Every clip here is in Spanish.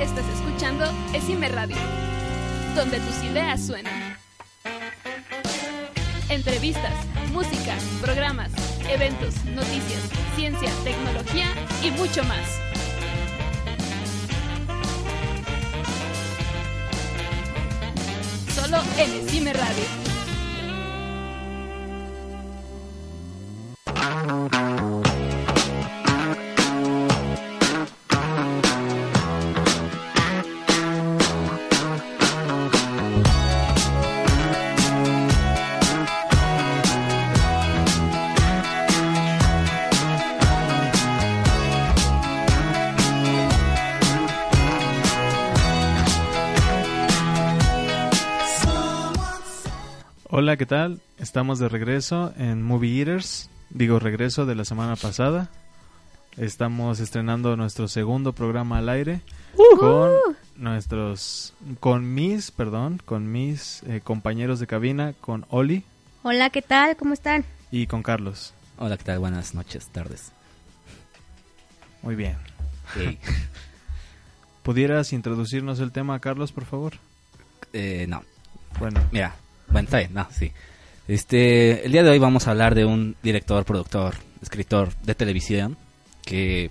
Estás escuchando Esime Radio, donde tus ideas suenan. Entrevistas, música, programas, eventos, noticias, ciencia, tecnología y mucho más. Solo en Esime Radio. Hola, ¿qué tal? Estamos de regreso en Movie Eaters. Digo, regreso de la semana pasada. Estamos estrenando nuestro segundo programa al aire con nuestros, con mis, perdón, con mis eh, compañeros de cabina, con Oli Hola, ¿qué tal? ¿Cómo están? y con Carlos. Hola, ¿qué tal? Buenas noches, tardes. Muy bien. Hey. ¿Pudieras introducirnos el tema, Carlos, por favor? Eh, no, Bueno, mira, bueno, está bien, no, sí. Este, el día de hoy vamos a hablar de un director, productor, escritor de televisión que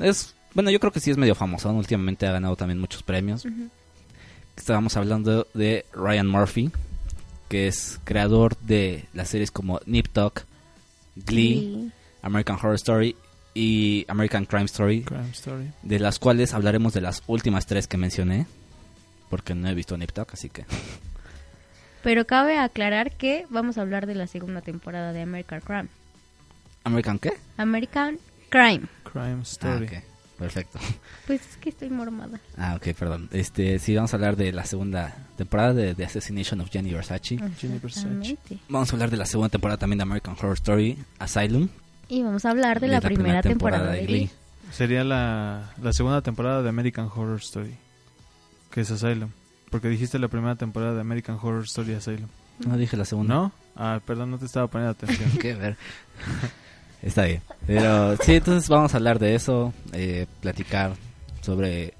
es, bueno, yo creo que sí es medio famoso, últimamente ha ganado también muchos premios. Estábamos hablando de Ryan Murphy, que es creador de las series como Nip Tuck, Glee, American Horror Story y American Crime Story, Crime Story. de las cuales hablaremos de las últimas tres que mencioné, porque no he visto Nip Tuck, así que... Pero cabe aclarar que vamos a hablar de la segunda temporada de American Crime. ¿American qué? American Crime. Crime Ah, Story. ok, perfecto. Pues es que estoy mormada. Ah, ok, perdón. Este, sí, vamos a hablar de la segunda temporada de The Assassination of Gianni Versace. Jenny Versace. Vamos a hablar de la segunda temporada también de American Horror Story, Asylum. Y vamos a hablar de, la, primera, temporada, de Glee. Sería la, la segunda temporada de American Horror Story, que es Asylum. Porque dijiste la primera temporada de American Horror Story Asylum. No dije la segunda. ¿No? Ah, perdón, no te estaba poniendo atención. Qué ver. Está bien. Pero sí, entonces vamos a hablar de eso, eh, platicar sobre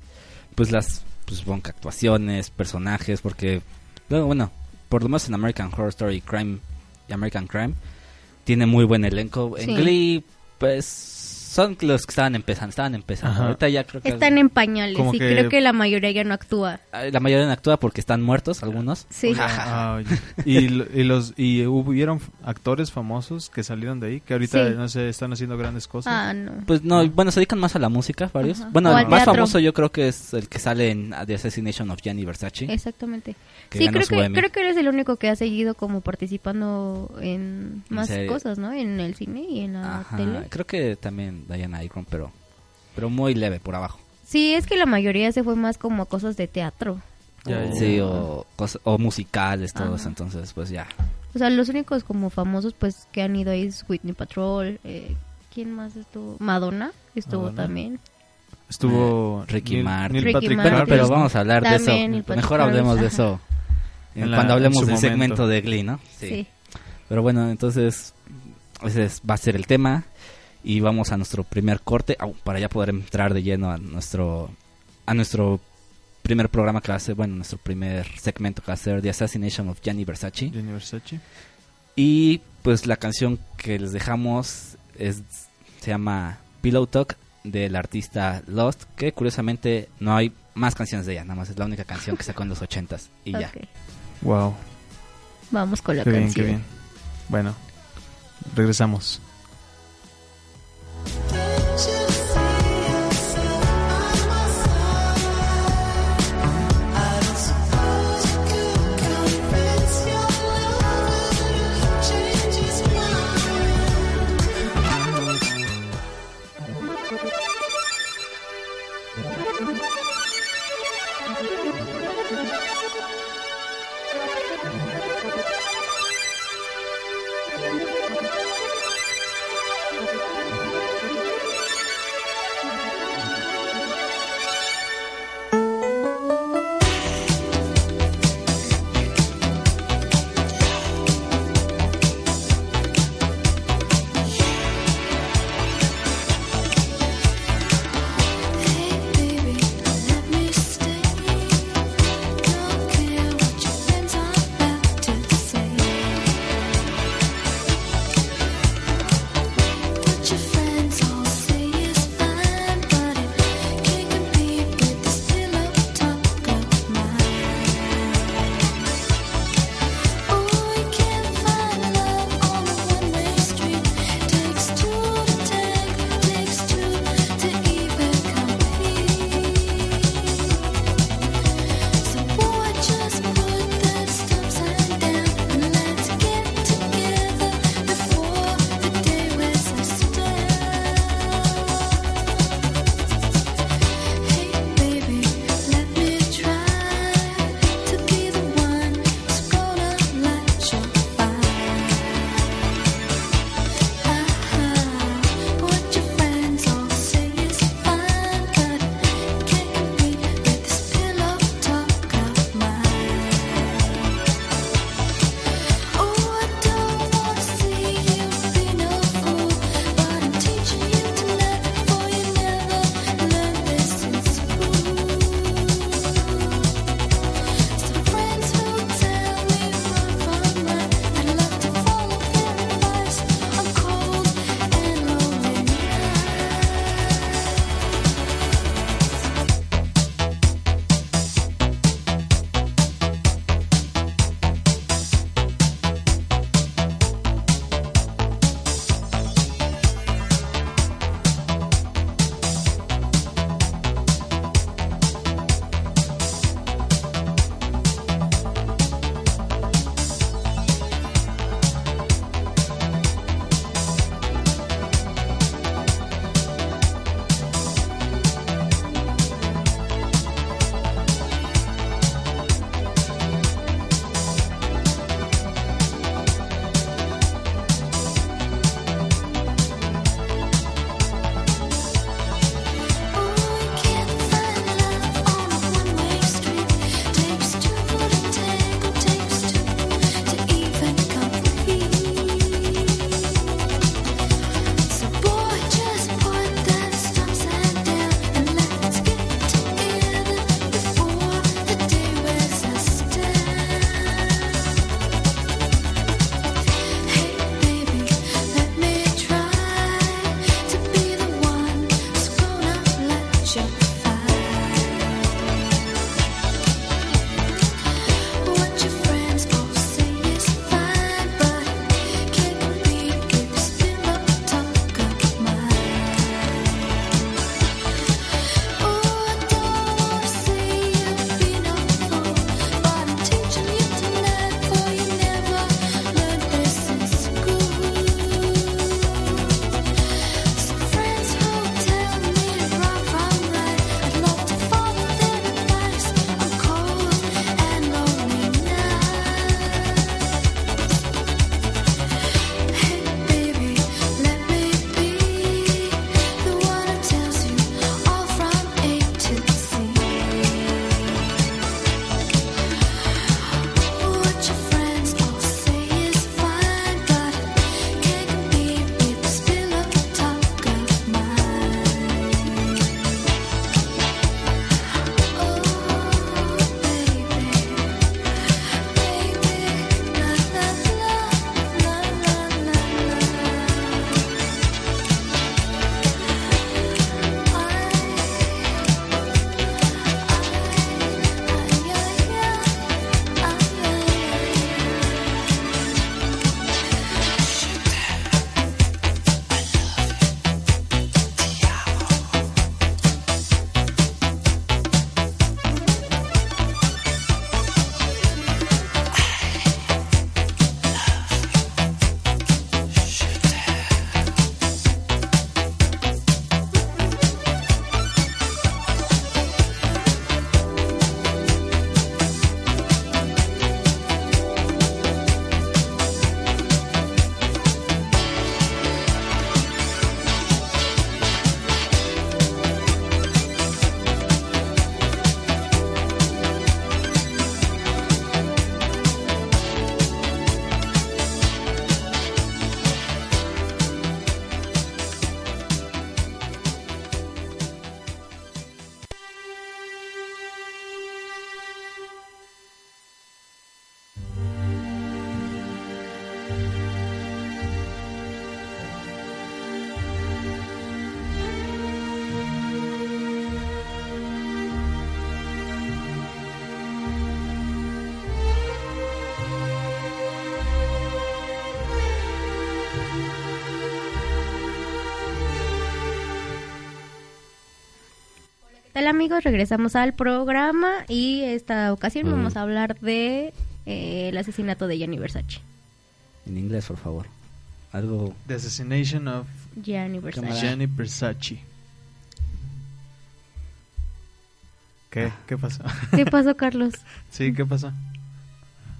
pues las pues, supongo que actuaciones, personajes, porque bueno, bueno, por lo menos en American Horror Story Crime y American Crime tiene muy buen elenco. En Sí. Glee pues son los que estaban empezando, estaban empezando. Ajá. Ahorita ya creo que Están en pañales y que- creo que la mayoría ya no actúa. la mayoría no actúa porque están muertos algunos. Sí. Ah, y, lo- y los y hubieron actores famosos que salieron de ahí que ahorita Sí. no sé están haciendo grandes cosas. Ah, no. Pues no, bueno, se dedican más a la música, varios. Ajá. Bueno, O el más teatro. famoso yo creo que es el que sale en The Assassination of Gianni Versace. Exactamente. sí, creo que, Emmy. creo que eres el único que ha seguido como participando en En más serie. cosas, ¿no? En el cine y en la Ajá, tele. Creo que también Diana Agron, pero pero muy leve por abajo. Sí, es que la mayoría se fue más como a cosas de teatro. Ya, ya. Sí, o, o musicales, todos. Ajá. Entonces, pues ya. O sea, los únicos como famosos pues que han ido ahí es Whitney Patrol. Eh, ¿Quién más estuvo? Madonna estuvo Madonna. también. Estuvo Eh, Ricky Neil- Martin. Neil Ricky Patrick Martin. Pero, pero vamos a hablar de También, eso. el Patrick Mejor hablemos de eso en la- cuando hablemos del segmento de Glee, ¿no? Sí. Pero bueno, entonces ese es- va a ser el tema y vamos a nuestro primer corte para ya poder entrar de lleno a nuestro a nuestro primer programa que va a ser, bueno, nuestro primer segmento que va a ser The Assassination of Gianni Versace. Jenny Versace. Y pues la canción que les dejamos es se llama Pillow Talk del artista Lost, que curiosamente no hay más canciones de ella, nada más es la única canción que sacó en los ochentas y ya. Wow, Vamos con la qué bien, canción. qué bien. Bueno, regresamos. Day. Amigos? Regresamos al programa y esta ocasión Mm. vamos a hablar de eh, el asesinato de Gianni Versace. En inglés, por favor. Algo... The Assassination of Gianni Versace. Cámara. Gianni Versace. ¿Qué? Ah. ¿Qué pasó? ¿Qué pasó, Carlos? sí, ¿qué pasó?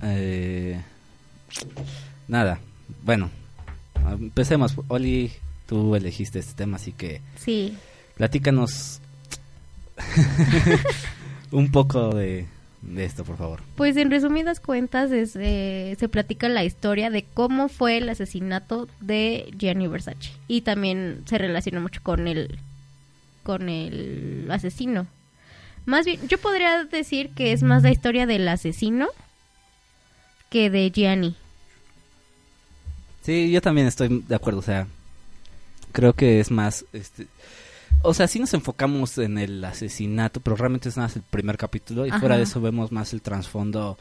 Eh, nada. Bueno, empecemos. Oli, tú elegiste este tema, así que Sí, platícanos un poco de, de esto, por favor. pues en resumidas cuentas es, eh, se platica la historia de cómo fue el asesinato de Gianni Versace y también se relaciona mucho con el con el asesino. Más bien, yo podría decir que es más la historia del asesino que de Gianni. Sí, yo también estoy de acuerdo, o sea, creo que es más, este, o sea, sí nos enfocamos en el asesinato, pero realmente es más el primer capítulo y Ajá. fuera de eso vemos más el trasfondo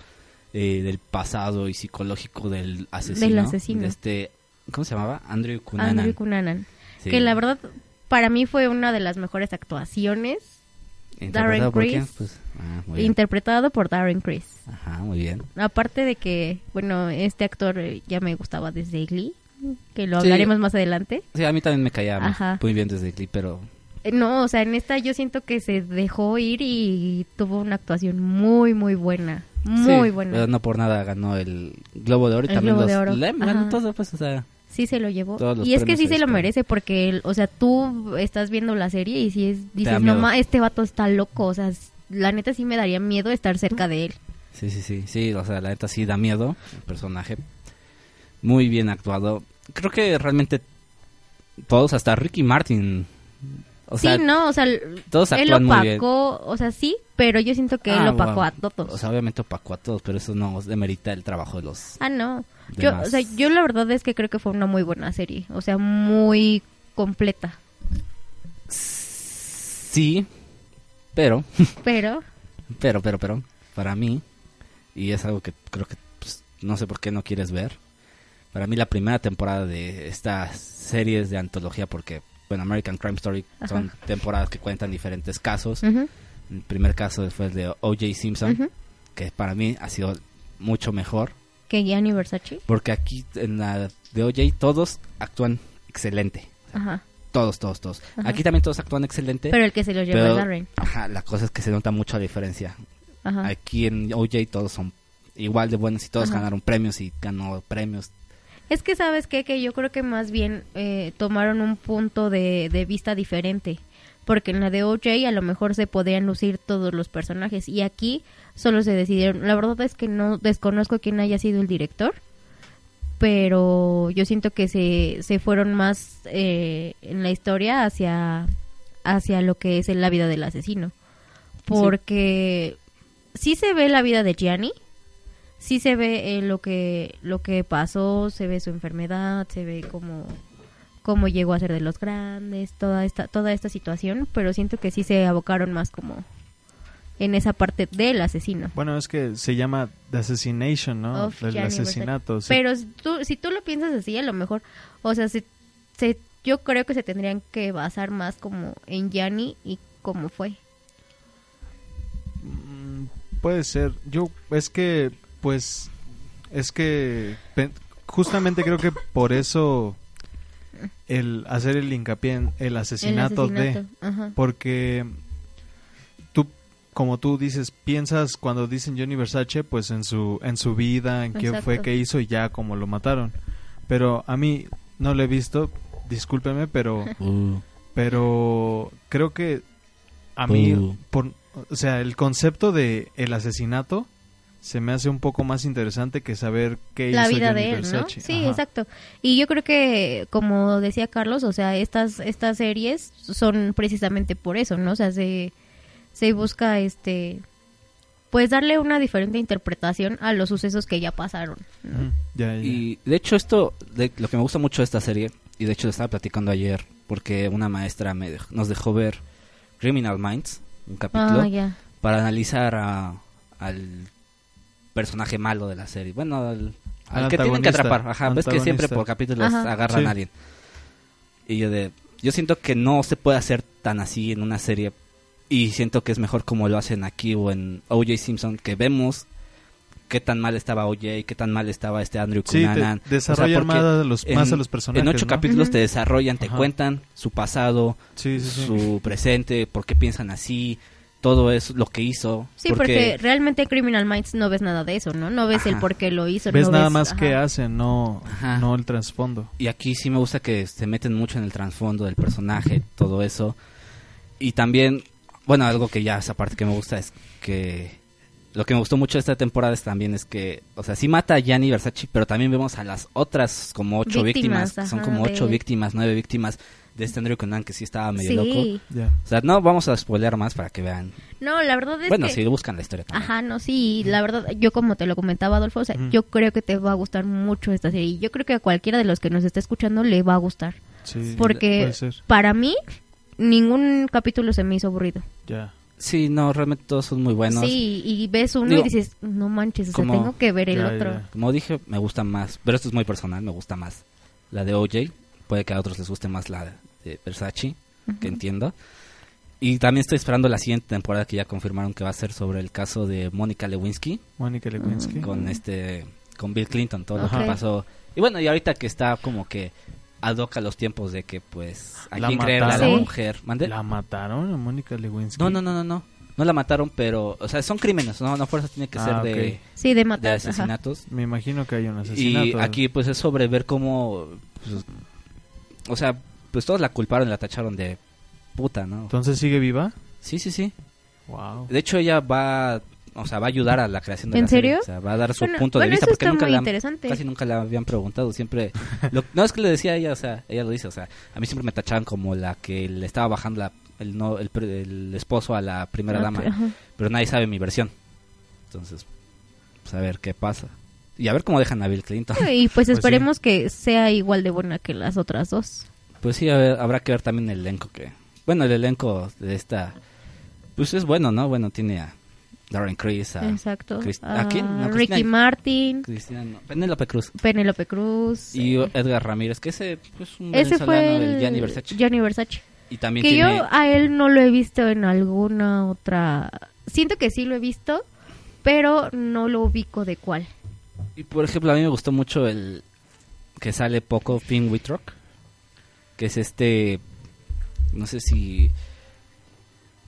eh, del pasado y psicológico del asesino. Del asesino. de este, ¿cómo se llamaba? Andrew Cunanan. Andrew Cunanan. Sí. Que la verdad, para mí fue una de las mejores actuaciones, ¿Interpretado Darren? Criss. Pues, ah, interpretado por Darren Criss. Ajá, muy bien. Aparte de que, bueno, este actor eh, ya me gustaba desde Glee, que lo Sí. hablaremos más adelante. Sí, a mí también me caía muy- Ajá. muy bien desde Glee, pero No, o sea, en esta yo siento que se dejó ir y tuvo una actuación muy, muy buena. Muy sí, buena. pero no por nada ganó el Globo de Oro y El también Globo los de Oro. ganó todo, pues, o sea, Sí se lo llevó. Y es que sí se lo esperan. merece porque, o sea, tú estás viendo la serie y si es, dices, no, ma, este vato está loco. O sea, la neta sí me daría miedo estar cerca de él. Sí, sí, sí, sí, o sea, la neta sí da miedo el personaje. Muy bien actuado. Creo que realmente todos, hasta Ricky Martin. O sea, sí, no, o sea, todos él opacó, o sea, sí, pero yo siento que él Ah, opacó wow. a todos. O sea, obviamente opacó a todos, pero eso no demerita el trabajo de los ah, no. Yo, o sea, yo la verdad es que creo que fue una muy buena serie. O sea, muy completa. Sí, pero, Pero, pero, pero, pero, para mí, y es algo que creo que pues, no sé por qué no quieres ver, para mí la primera temporada de estas series de antología, porque, bueno, American Crime Story son temporadas que cuentan diferentes casos. El primer caso fue el de O.J. Simpson, que para mí ha sido mucho mejor, que Gianni Versace. porque aquí en la de O.J. todos actúan excelente. Ajá. Todos, todos, todos. Ajá. Aquí también todos actúan excelente. Pero el que se lo llevó pero- es Darren. Ajá, la cosa es que se nota mucho la diferencia. Ajá. Aquí en O.J. todos son igual de buenos y todos Ajá. ganaron premios y ganó premios. Es que sabes qué? que yo creo que más bien eh, tomaron un punto de, de vista diferente. Porque en la de OJ a lo mejor se podían lucir todos los personajes. Y aquí solo se decidieron. La verdad es que no desconozco quién haya sido el director. Pero yo siento que se, se fueron más eh, en la historia hacia, hacia lo que es la vida del asesino. Porque sí se ve la vida de Gianni, sí se ve eh, lo que lo que pasó, se ve su enfermedad, se ve cómo cómo llegó a ser de los grandes, toda esta toda esta situación, pero siento que sí se abocaron más como en esa parte del asesino. Bueno, es que se llama The Assassination, ¿no? Of El asesinato. Pero si tú, si tú lo piensas así, a lo mejor, o sea, se, se- yo creo que se tendrían que basar más como en Gianni y cómo fue. Mm, Puede ser. Yo, es que, pues, es que justamente creo que por eso el hacer el hincapié en el asesinato, el asesinato. de, Ajá. porque tú, como tú dices, piensas cuando dicen Johnny Versace, pues en su, en su vida, en qué fue que hizo y ya como lo mataron. Pero a mí no lo he visto, discúlpeme, pero Uh, pero creo que a mí Uh. por o sea el concepto de el asesinato se me hace un poco más interesante que saber qué la hizo vida Johnny de él, ¿no? Sí, Ajá. exacto. Y yo creo que, como decía Carlos, o sea, estas estas series son precisamente por eso, ¿no? O sea, se, se busca, este, pues darle una diferente interpretación a los sucesos que ya pasaron, ¿no? Ujú, ya, ya. Y de hecho esto, de, lo que me gusta mucho de esta serie, y de hecho lo estaba platicando ayer, porque una maestra me dej- nos dejó ver Criminal Minds, un capítulo, Ah, para analizar a- al personaje malo de la serie. Bueno, al, al Al que tienen que atrapar. Ajá, ves que siempre por capítulos Ajá. agarran Sí. a alguien. Y yo de... Yo siento que no se puede hacer tan así en una serie Y siento que es mejor como lo hacen aquí o en O.J. Simpson, que vemos qué tan mal estaba O.J., qué tan mal estaba este Andrew Sí, Cunanan. te desarrollan porque más, a los, más en- a los personajes. En ocho ¿no? capítulos te desarrollan, te Ajá. cuentan su pasado, Sí, sí, sí. su presente, por qué piensan así, todo eso, lo que hizo. Sí, porque, realmente en Criminal Minds no ves nada de eso, ¿no? No ves el por qué lo hizo. Ves no nada ves- más ajá. que hacen, no, Ajá. no el trasfondo. Y aquí sí me gusta que se meten mucho en el trasfondo del personaje, todo eso. Y también, bueno, algo que ya esa parte que me gusta es que lo que me gustó mucho de esta temporada es también es que, o sea, sí mata a Gianni Versace, pero también vemos a las otras como ocho víctimas, son ajá, como ocho de- víctimas, nueve víctimas de este Andrew Conan que sí estaba medio Sí. loco. Ya. O sea, no vamos a spoilear más para que vean. No, la verdad es bueno, que... si buscan la historia también. Ajá, no, sí, la verdad, yo como te lo comentaba, Adolfo, o sea, yo creo que te va a gustar mucho esta serie. Y yo creo que a cualquiera de los que nos está escuchando le va a gustar. Sí, Porque puede ser. para mí, ningún capítulo se me hizo aburrido. Ya. Sí, no, realmente todos son muy buenos. Sí, y ves uno Digo, y dices, no manches, o sea, como- tengo que ver el Ya, otro. ya. Como dije, me gusta más, pero esto es muy personal, me gusta más la de OJ. Puede que a otros les guste más la de Versace, que entiendo. Y también estoy esperando la siguiente temporada que ya confirmaron que va a ser sobre el caso de Mónica Lewinsky Mónica Lewinsky. con este con Bill Clinton, todo lo que pasó. Y bueno, y ahorita que está como que adoca los tiempos de que pues a La quién creerle a la mataron. mujer. ¿Mande? ¿La mataron a Mónica Lewinsky? No, no, no, no, no. No la mataron, pero o sea, son crímenes, no, no fuerza tiene que Ah, ser de, Sí, de de matar. ajá. asesinatos. Me imagino que hay un asesinato. Y aquí pues es sobre ver cómo, pues, o sea, pues todos la culparon y la tacharon de puta, ¿no? Entonces sigue viva. Sí, sí, sí. Wow. De hecho ella va, o sea, va a ayudar a la creación de ¿En la serie. serio? O sea, va a dar su Bueno, punto de vista porque nunca la, casi nunca la habían preguntado, siempre lo- no es que le decía a ella, o sea, ella lo dice, o sea, a mí siempre me tachaban como la que le estaba bajando la- el no el, el esposo a la primera Ah, dama, pero nadie sabe mi versión. Entonces, pues a ver qué pasa. Y a ver cómo dejan a Bill Clinton. Y pues Pues esperemos que sea igual de buena que las otras dos. Pues sí, a ver, habrá que ver también el elenco que... Bueno, el elenco de esta... Pues es bueno, ¿no? Bueno, tiene a Darren Criss, a Exacto. Crist- ¿a quién? No, Ricky Martin, Cristiano... Penélope Cruz. Penélope Cruz. Y eh, Edgar Ramírez, que ese pues un ese fue el el Gianni Versace. Gianni Versace. Y también Que tiene... yo a él no lo he visto en alguna otra... Siento que sí lo he visto, pero no lo ubico de cuál. Y por ejemplo, a mí me gustó mucho el que sale poco Finn Wittrock, que es este, no sé si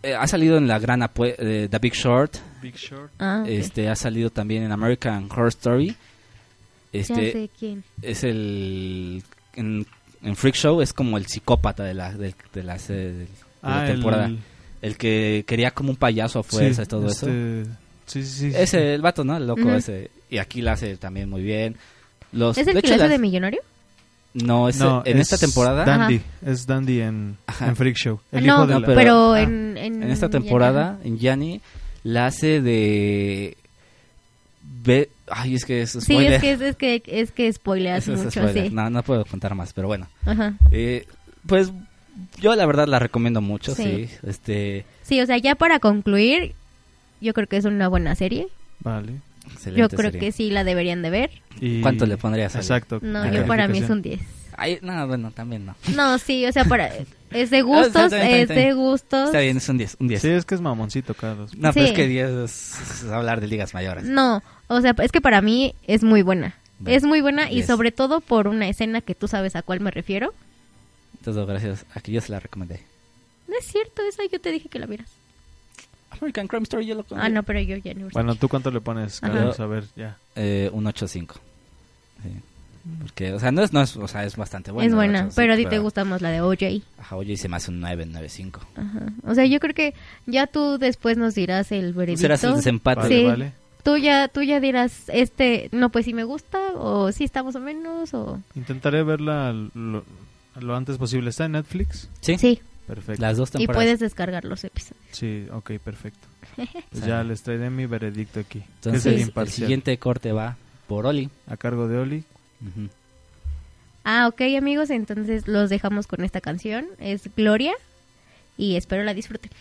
eh, ha salido en la gran apue- eh, The Big Short, Big Short. Ah, este ha salido también en American Horror Story. ya Este sé quién. es el en, en Freak Show es como el psicópata de la de, de la, se- de la Ah, temporada, el... el que quería como un payaso a fuerza sí, y todo eso. este- Sí, sí, sí. sí. Ese el vato, ¿no? El loco ese y aquí la hace también muy bien. Los ¿Es el de que hecho, hace las- de millonario? No, ese- No, en es esta temporada, Dandy. Es Dandy en, Ajá. en Freak Show. El no, hijo de No, la- pero, pero- ah, en, en... en esta temporada, en Yanni, la hace de... Ve... Ay, es que es Sí, spoiler. es que es, es que es que spoileas es mucho, spoiler. sí. No, no puedo contar más, pero bueno. Ajá. Eh, pues yo la verdad la recomiendo mucho, Sí. sí. Este, Sí, o sea, ya para concluir, yo creo que es una buena serie. Vale. Excelente Yo creo serie. que sí la deberían de ver. Y- ¿Cuánto le pondrías? Exacto. No, Ah, yo para mí es un 10. Ay, no, bueno, también no. No, sí, o sea, para es de Ah, gustos, está bien, está bien, es está bien. de gustos. Está bien, es un 10, un 10. Sí, es que es mamoncito, Carlos. No, pero es que 10 es, es hablar de ligas mayores. No, o sea, es que para mí es muy buena. Bueno, es muy buena y diez. sobre todo por una escena que tú sabes a cuál me refiero. Entonces, gracias. Aquí yo se la recomendé. No es cierto, esa yo te dije que la vieras. American Crime Story yo lo Ah, no, pero yo ya no. Bueno, ¿tú cuánto le pones, Ajá. Carlos? A ver, ya. Eh, un 8.5. Sí. Porque, o sea, no es, no es, o sea, es bastante buena. es buena, 8.5, pero a ti te gusta más la de OJ. Ajá, y se me hace un 9, 9.5. Ajá. O sea, yo creo que ya tú después nos dirás el veredicto. Serás el desempate. Vale, Sí. vale. Tú ya, tú ya dirás, este, no, pues si me gusta, o si está más o menos, o... Intentaré verla lo, lo antes posible. ¿Está en Netflix? Sí, Sí, Perfecto. las dos y temporadas. puedes descargar los episodios. Sí, ok, perfecto. Pues ya les traeré mi veredicto aquí. Entonces, es el el siguiente corte va por Oli. A cargo de Oli. Ujú. Ah, ok, amigos, entonces los dejamos con esta canción. Es Gloria y espero la disfruten.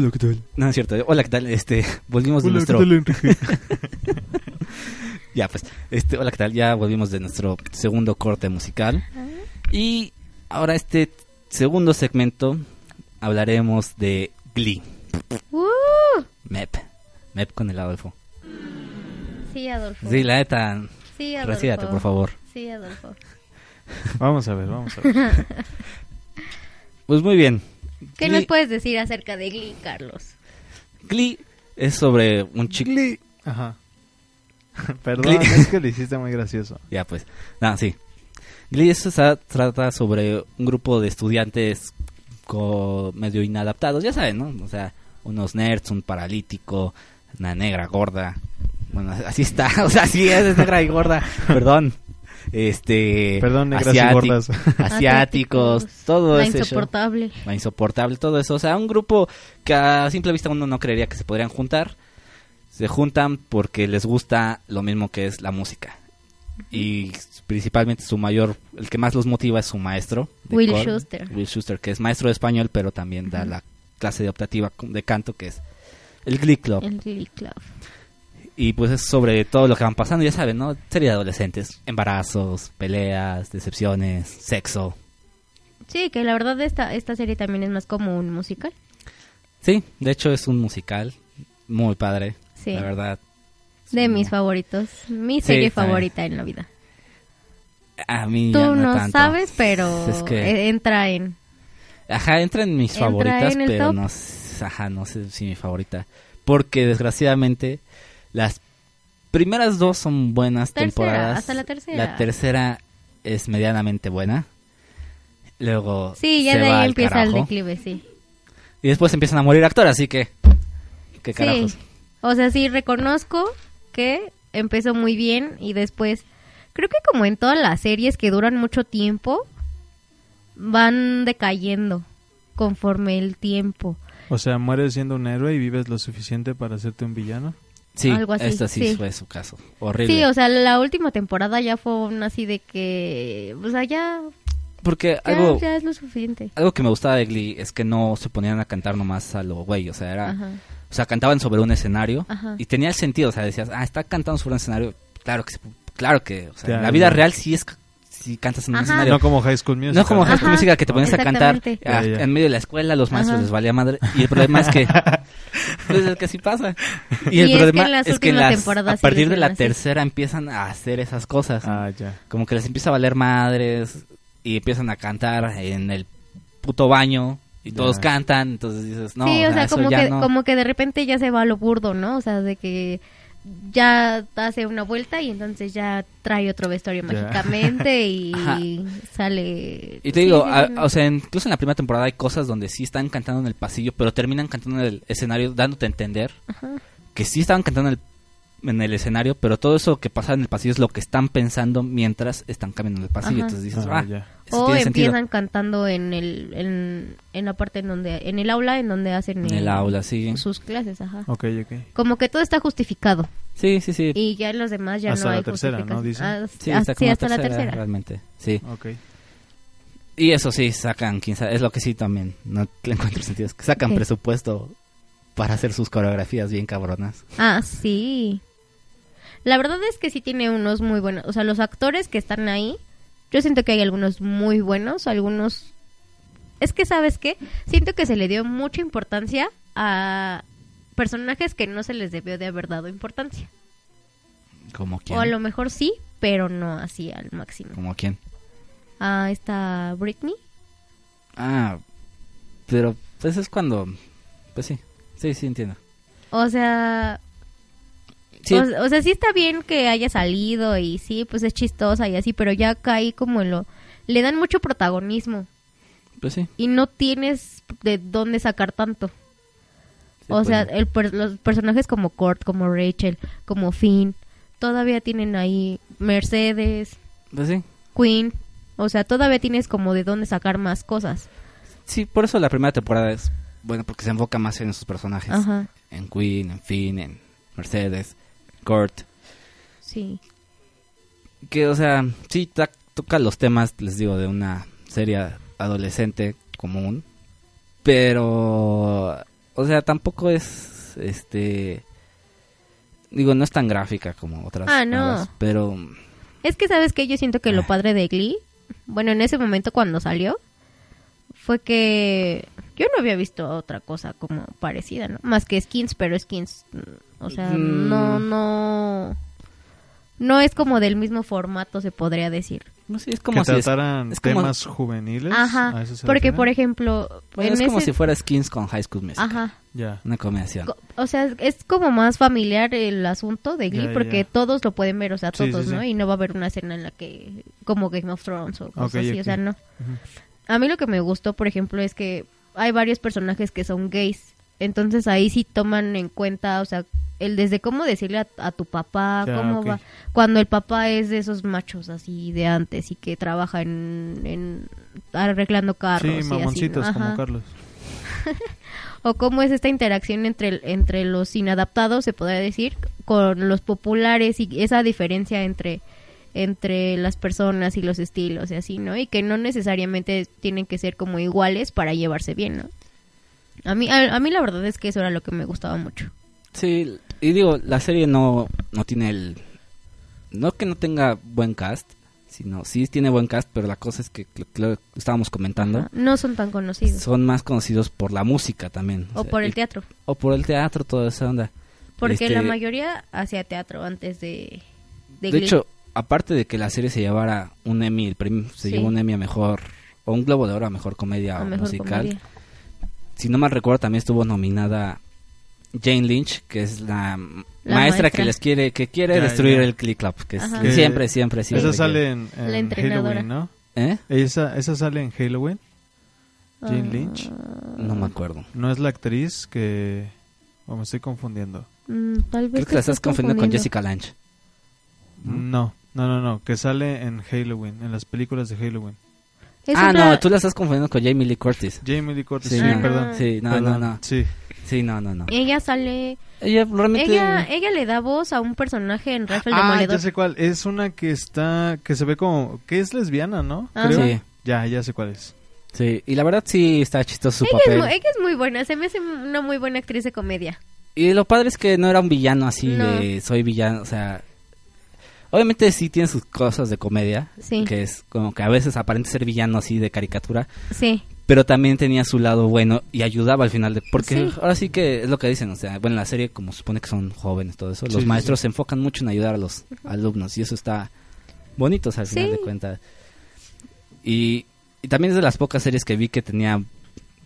Hola, ¿qué tal? No, es cierto. Hola, ¿qué tal? Este, volvimos de Hola, ¿qué nuestro... tal, Enrique? Ya, pues, este, hola, ¿qué tal? Ya volvimos de nuestro segundo corte musical. Y ahora este segundo segmento hablaremos de Glee. ¡Uh! MEP. MEP con el Adolfo. Sí, Adolfo. Sí, la neta, Sí, Adolfo. recídate, por favor. Sí, Adolfo. Vamos a ver, vamos a ver. Pues muy bien. ¿Qué Glee, nos puedes decir acerca de Glee, Carlos? Glee es sobre un chico... Glee. Ajá. Perdón, Glee. es que lo hiciste muy gracioso. Ya, pues. No, sí. Glee es- sa- trata sobre un grupo de estudiantes co- medio inadaptados, ya saben, ¿no? O sea, unos nerds, un paralítico, una negra gorda. Bueno, así está, o sea, así es, es negra y gorda, perdón. Este. Perdón, negras y asiáti- gordas. Asiáticos, todo La ese show. insoportable. La insoportable, todo eso. O sea, un grupo que a simple vista uno no creería que se podrían juntar. Se juntan porque les gusta lo mismo que es la música. Y principalmente su mayor, el que más los motiva es su maestro. Will Schuster. Will Schuster, que es maestro de español, pero también da la clase de optativa de canto, que es el Glee Club. El Glee Club. Y pues es sobre todo lo que van pasando, ya saben, ¿no? Serie de adolescentes, embarazos, peleas, decepciones, sexo. Sí, que la verdad esta, esta serie también es más como un musical. Sí, de hecho es un musical muy padre. Sí. La verdad. De mis favoritos. Mi Sí, serie también. favorita en la vida. A mí Tú ya no, tanto. sabes, pero Es que- eh, entra en... Ajá, entra en mis Entra favoritas, en pero top. no, ajá, no sé si mi favorita. Porque desgraciadamente las primeras dos son buenas Tercera, temporadas. hasta la tercera. La tercera es medianamente buena. Luego Sí, ya se de va ahí al empieza el declive, sí. Y después empiezan a morir actores, así que... ¿Qué carajos? Sí. O sea, sí reconozco que empezó muy bien y después... Creo que como en todas las series que duran mucho tiempo, van decayendo conforme el tiempo. O sea, mueres siendo un héroe y vives lo suficiente para hacerte un villano. Sí, Algo así, esta sí, sí. fue su caso. Horrible. Sí, o sea, la última temporada ya fue una así de que... O sea, ya, Porque ya, algo... ya es lo suficiente. Algo que me gustaba de Glee es que no se ponían a cantar nomás a lo güey, o sea, era, Ajá. o sea, cantaban sobre un escenario Ajá. y tenía el sentido, o sea, decías, ah, está cantando sobre un escenario, claro que, claro que, o sea, Ya, en la vida ya. real sí es, si cantas en un Ajá. escenario. No como High School Musical. No como High School Ajá, Musical que te ponías a cantar ya. en medio de la escuela, los maestros Ajá. les valía madre. Y el problema es que, pues es que así pasa. Y, Y el es que problema en las es que las- a sí partir de la así. tercera empiezan a hacer esas cosas. Ah, ya. Como que les empieza a valer madres y empiezan a cantar en el puto baño y todos cantan, entonces dices, no, sí, o sea, como que, no. como que de repente ya se va a lo burdo, ¿no? O sea, de que ya hace una vuelta y entonces ya trae otro vestuario mágicamente y Ajá. sale... Y te Sí, digo, sí, a- no. o sea, incluso en la primera temporada hay cosas donde sí están cantando en el pasillo, pero terminan cantando en el escenario, dándote a entender Ajá. que sí estaban cantando en el, en el escenario, pero todo eso que pasa en el pasillo es lo que están pensando mientras están caminando el pasillo. Ajá. Entonces dices, Ah, ah, ya. eso O tiene sentido. empiezan cantando en el en, en la parte en donde en el aula en donde hacen En el aula, sí. sus clases, ajá. Ok, ok. Como que todo está justificado Sí, sí, sí. y ya los demás ya Hasta no la hay tercera, ¿no? justificación. Dicen. Ah, Sí, ah, hasta, sí, como hasta la tercera, tercera. realmente. Sí. Ok. Y eso sí, sacan, es lo que sí también, no le encuentro sentido, es que sacan presupuesto para hacer sus coreografías bien cabronas. Ah, sí. La verdad es que sí tiene unos muy buenos, o sea, los actores que están ahí, yo siento que hay algunos muy buenos, algunos es que sabes qué, siento que se le dio mucha importancia a personajes que no se les debió de haber dado importancia. ¿Como quién? O a lo mejor sí, pero no así al máximo. ¿Como quién? Ah, está Britney. Ah, pero pues es cuando, pues sí, sí, sí entiendo. O sea, Sí, o, o sea, sí está bien que haya salido y sí, pues es chistosa y así, pero ya caí como en lo... Le dan mucho protagonismo pues sí. y no tienes de dónde sacar tanto. sí, o pues sea, el per- los personajes como Kurt, como Rachel, como Finn, todavía tienen ahí Mercedes, Pues sí. Queen. O sea, todavía tienes como de dónde sacar más cosas. Sí, por eso la primera temporada es bueno porque se enfoca más en sus personajes. Ajá, En Queen, en Finn, en Mercedes, Kurt. sí. Que, o sea, sí toca los temas, les digo, de una serie adolescente común. Pero, o sea, tampoco es, este... Digo, no es tan gráfica como otras. Ah, no. nuevas, pero Es que sabes que yo siento que lo Ah. padre de Glee, bueno, en ese momento cuando salió, fue que yo no había visto otra cosa como parecida, ¿no? Más que Skins, pero Skins, mm, o sea, Mm. no, no, no es como del mismo formato, se podría decir. no sé, es como que si trataran es como- temas juveniles. Ajá, ¿a eso se porque refiere? por ejemplo, bueno, en es como ese- si fuera Skins con High School Musical. Ajá. Ya. Una combinación. Co- O sea, es como más familiar el asunto de Glee Ya, porque ya. todos lo pueden ver, o sea, Sí, sí, todos, sí. ¿no? Y no va a haber una escena en la que, como Game of Thrones o cosas así, o sea, no. A mí lo que me gustó, por ejemplo, es que hay varios personajes que son gays. Entonces ahí sí toman en cuenta, o sea, el desde cómo decirle a, a tu papá, Ya, cómo va. Cuando el papá es de esos machos así de antes y que trabaja en, en arreglando carros. y Sí, así, ¿no? mamoncitos como. Carlos. O cómo es esta interacción entre, entre los inadaptados, se podría decir, con los populares y esa diferencia entre entre las personas y los estilos y así, ¿no? Y que no necesariamente tienen que ser como iguales para llevarse bien, ¿no? A mí, a, a mí la verdad es que eso era lo que me gustaba mucho. Sí, y digo, la serie no, no tiene el... No que no tenga buen cast, sino sí tiene buen cast, pero la cosa es que lo, lo estábamos comentando. Ajá. No son tan conocidos. Son más conocidos por la música también. o sea, por el teatro. O por el teatro, toda esa onda. Porque Este, la mayoría hacía teatro antes de... De, De, hecho, aparte de que la serie se llevara un Emmy, el premio, se Sí. llevó un Emmy a mejor, o un Globo de Oro a mejor comedia a o mejor musical. comedia. Si no mal recuerdo, también estuvo nominada Jane Lynch, que es la, La maestra, maestra. que les quiere, que quiere Ya, destruir ya. el Click Club, que, es, que siempre, siempre, siempre. Esa sale en, en La entrenadora. Halloween, ¿no? ¿Eh? Esa, esa sale en Halloween. Jane Ah, Lynch. No me acuerdo. No es la actriz que... O me estoy confundiendo. mm, tal vez Creo que la estás confundiendo con. Jessica Lange. No, no, no, no. Que sale en Halloween, en las películas de Halloween. Es ah, otra- no, tú la estás confundiendo con Jamie Lee Curtis. Jamie Lee Curtis, Sí, sí, no. perdón. Sí, no, Perdón, no, no. Sí. Sí, no, no, no. Ella sale... Ella realmente... Ella, ella le da voz a un personaje en Ralph el Ah, Demoledor. ya sé cuál. Es una que está... Que se ve como... Que es lesbiana, ¿no? Ajá. Creo. Sí, Ya, ya sé cuál es. sí. Y la verdad sí está chistoso su Ella es, papel. mu- ella es muy buena, se me hace una muy buena actriz de comedia. Y lo padre es que no era un villano así No. de soy villano, o sea, obviamente sí tiene sus cosas de comedia, Sí. que es como que a veces aparente ser villano así de caricatura, Sí, pero también tenía su lado bueno y ayudaba al final de porque Sí. ahora sí que es lo que dicen, o sea, bueno, la serie como se supone que son jóvenes todo eso, Sí, los sí, maestros sí. se enfocan mucho en ayudar a los alumnos y eso está bonito o sea, al final Sí. de cuentas. Y, y también es de las pocas series que vi que tenía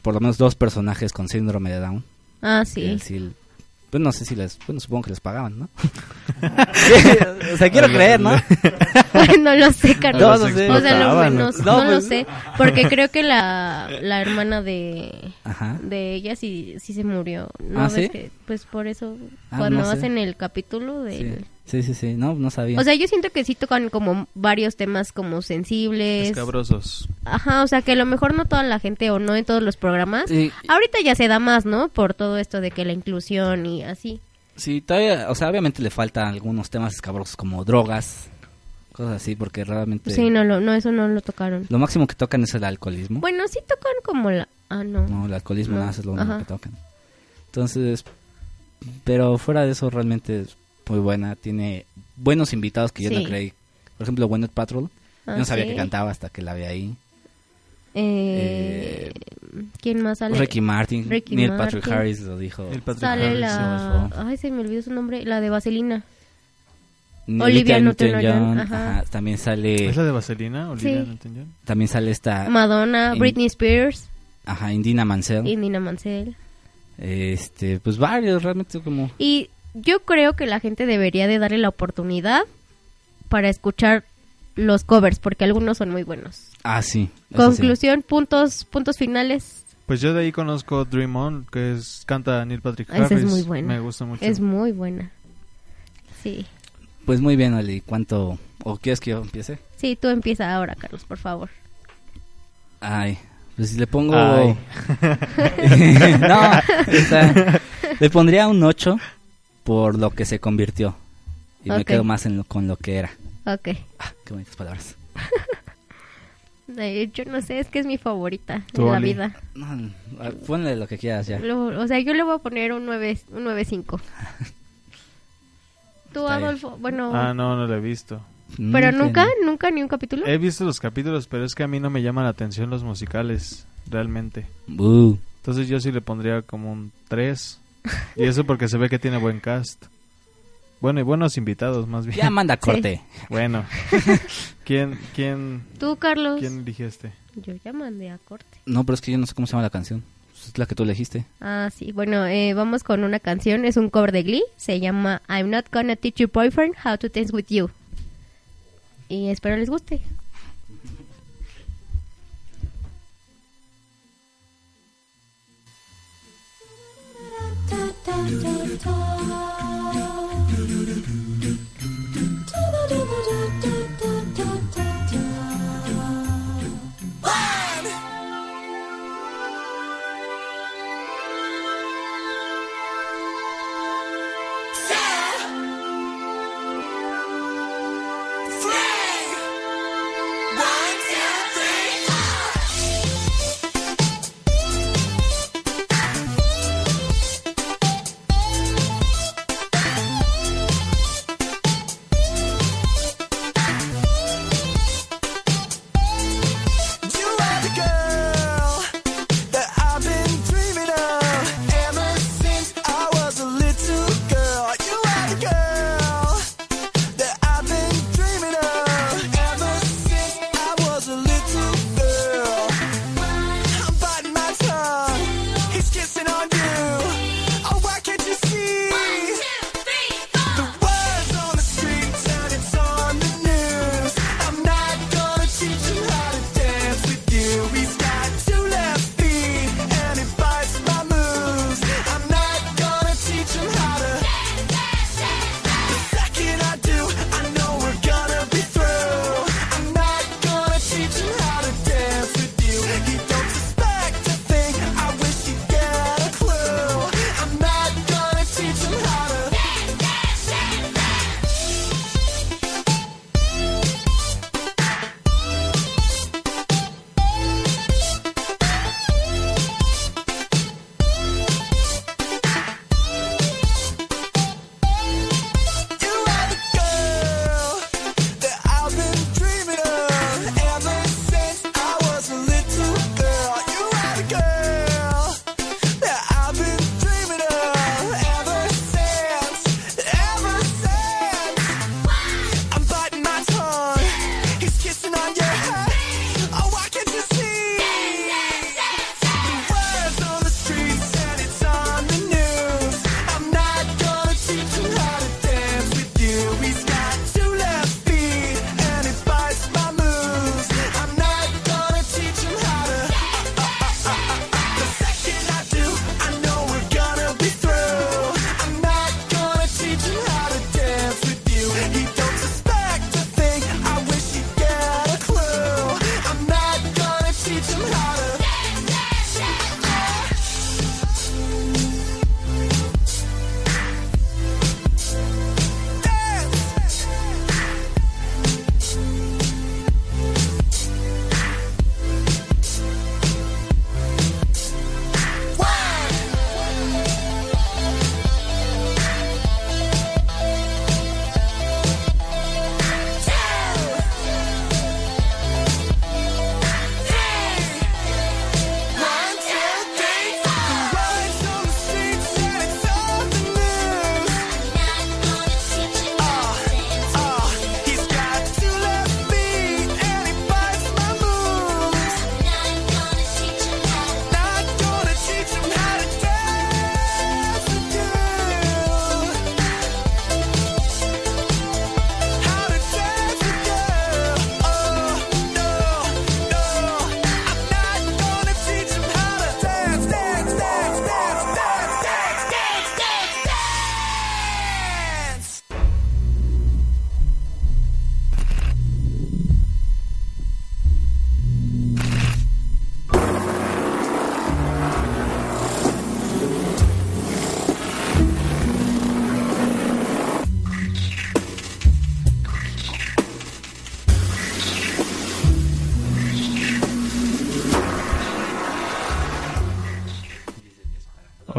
por lo menos dos personajes con síndrome de Down. ah, Que sí. Pues no sé si les, bueno, supongo que les pagaban, ¿no? o sea, quiero creer, ¿no? no lo sé, Carlos. No, no sé. o sea, lo menos, ¿no? lo pues- sé, porque creo que la, la hermana de, Ajá. de ella sí, sí se murió. ¿No ¿Ah, ves sí? que, pues por eso, Ah, cuando no sé. hacen el capítulo del... Sí. Sí, sí, sí, no, no sabía. O sea, yo siento que sí tocan como varios temas como sensibles. Escabrosos. Ajá, o sea, que a lo mejor no toda la gente o no en todos los programas. Sí, Ahorita ya se da más, ¿no? Por todo esto de que la inclusión y así. sí, todavía, o sea, obviamente le faltan algunos temas escabrosos como drogas, cosas así, porque realmente Sí, no, lo, no, eso no lo tocaron. lo máximo que tocan es el alcoholismo. Bueno, sí tocan como la... Ah, no. No, el alcoholismo No, nada más es lo único ajá. que tocan. Entonces, pero fuera de eso realmente es muy buena, tiene buenos invitados que yo no Sí. creí. Por ejemplo, Gwyneth Patrol, Ah, yo no sabía sí. que cantaba hasta que la vi ahí. Eh, ¿Quién más sale? Ricky Martin, Ricky Neil Patrick Martin. Harris lo dijo. Patrick Sale Harris, la... Ay, se me olvidó su nombre. La de Vaselina. Olivia Olivia Newton-John, Newton-John, ajá. ajá, también sale ¿Es la de Vaselina? Olivia Sí. Newton-John? también sale esta Madonna, In- Britney Spears, ajá, Indina Mansell. Indina Mansell. Este, pues varios realmente como Y yo creo que la gente debería de darle la oportunidad para escuchar los covers, porque algunos son muy buenos. Ah, sí. Conclusión, puntos, puntos finales. Pues yo de ahí conozco Dream On, que es canta Neil Patrick Esa Harris. es muy buena. Me gusta mucho. Es muy buena. Sí. Pues muy bien, Oli. ¿Cuánto? ¿O quieres que yo empiece? Sí, tú empieza ahora, Carlos, por favor. Ay, pues si le pongo... Ay. no, o sea, le pondría un 8 por lo que se convirtió. Y me quedo más en lo- con lo que era. Ok. Ah, qué bonitas palabras. Eh, yo no sé, es que es mi favorita en la Oli. vida. No, ah, ponle lo que quieras ya. Lo- o sea, yo le voy a poner un 9 un 9.5. Tú. Adolfo, bueno, Ah, no, no lo he visto. pero Mm, nunca, que- nunca ni un capítulo. He visto los capítulos, pero es que a mí no me llaman la atención los musicales, realmente. Entonces yo sí le pondría como un 3. Y eso porque se ve que tiene buen cast. Bueno, y buenos invitados, más bien. Ya manda corte. Bueno. ¿Quién, quién, Tú, Carlos. quién eligiste? Yo ya mandé a corte. No, pero es que yo no sé cómo se llama la canción. Es la que tú elegiste. Ah, sí. Bueno, eh, vamos con una canción. Es un cover de Glee. Se llama I'm Not Gonna Teach Your Boyfriend How to Dance With You. Y espero les guste. da da da.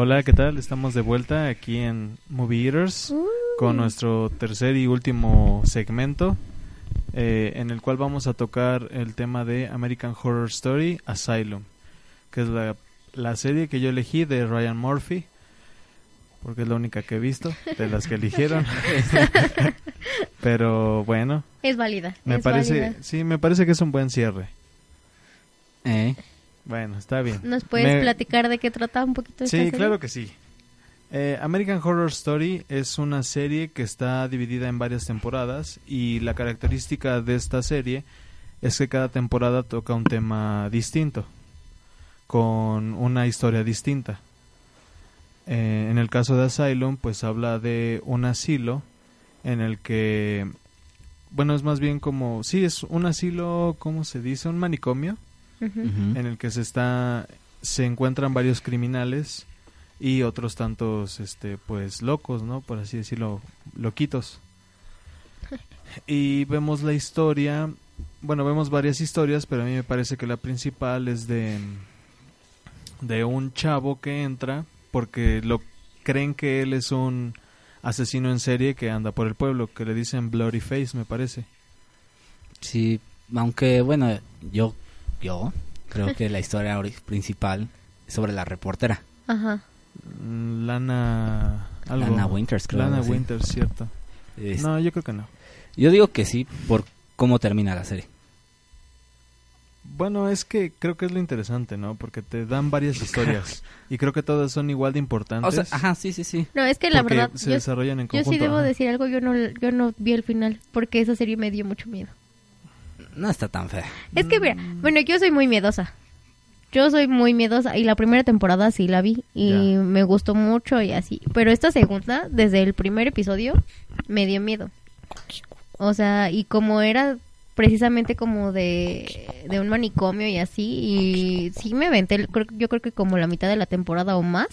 Hola, ¿qué tal? Estamos de vuelta aquí en Movie Eaters con nuestro tercer y último segmento eh, en el cual vamos a tocar el tema de American Horror Story Asylum, que es la, la serie que yo elegí de Ryan Murphy, porque es la única que he visto de las que eligieron. Pero bueno, Es válida. me es parece, válida. sí, me parece que es un buen cierre. Eh, Bueno, está bien. ¿Nos puedes Me- platicar de qué trata un poquito esta Sí, serie? claro que sí. Eh, American Horror Story es una serie que está dividida en varias temporadas y la característica de esta serie es que cada temporada toca un tema distinto, con una historia distinta. Eh, en el caso de Asylum, pues habla de un asilo en el que, bueno, es más bien como, sí, es un asilo, ¿cómo se dice? Un manicomio En el que se está se encuentran varios criminales y otros tantos este pues locos no por así decirlo loquitos. Y vemos la historia bueno vemos varias historias pero a mí me parece que la principal es de de un chavo que entra porque lo creen que él es un asesino en serie que anda por el pueblo que le dicen Bloody Face me parece. Sí, aunque bueno, yo, yo creo que la historia ori- principal es sobre la reportera. Ajá. Mm, Lana algo. Lana Winters, creo, Lana. Winters, cierto. Es- No, yo creo que no. Yo digo que sí por cómo termina la serie. Bueno, es que creo que es lo interesante, ¿no? Porque te dan varias historias y creo que todas son igual de O importantes. sea, ajá, sí, sí, sí. No, es que la verdad, se yo, desarrollan en yo conjunto. sí debo ajá. decir algo, yo no, yo no vi el final, porque esa serie me dio mucho miedo. No está tan fea. Es que, mira, bueno, yo soy muy miedosa. Yo soy muy miedosa y la primera temporada sí la vi y Ya. me gustó mucho y así. Pero esta segunda, desde el primer episodio, me dio miedo. O sea, y como era precisamente como de, de un manicomio y así, y sí me aventé, creo- yo creo que como la mitad de la temporada o más,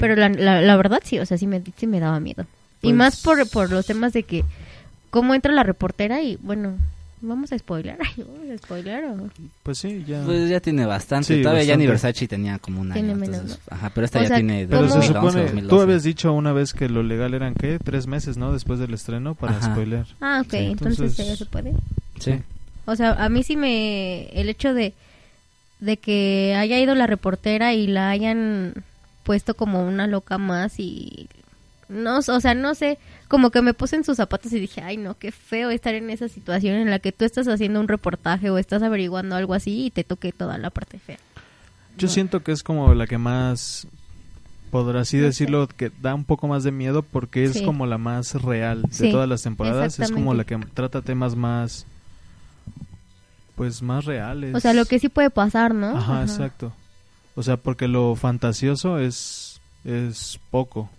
pero la, la, la verdad sí, o sea, sí me, sí me daba miedo. y Pues- más por, por los temas de que, cómo entra la reportera y, bueno, vamos a spoiler, vamos a spoiler o... Pues sí, ya. Pues ya tiene bastante. Sí, Todavía bastante. Versace tenía como un año. Tiene menos, entonces, ajá, pero esta O ya sea, tiene Pero se 2011, supone, 2012. tú habías dicho una vez que lo legal eran, ¿qué? Tres meses, ¿no? Después del estreno para Ajá. spoiler. Ah, ok, Sí, entonces, entonces- ya se puede. Sí. O sea, a mí sí me... El hecho de, de que haya ido la reportera y la hayan puesto como una loca más y... No, o sea, no sé, como que me puse en sus zapatos y dije, ay no, qué feo estar en esa situación en la que tú estás haciendo un reportaje o estás averiguando algo así y te toque toda la parte fea. Yo No. siento que es como la que más, por así decirlo, que da un poco más de miedo porque es Sí. como la más real de Sí, todas las temporadas. Es como la que trata temas más, pues más reales. O sea, lo que sí puede pasar, ¿no? Ajá, exacto. O sea, porque lo fantasioso es, es poco.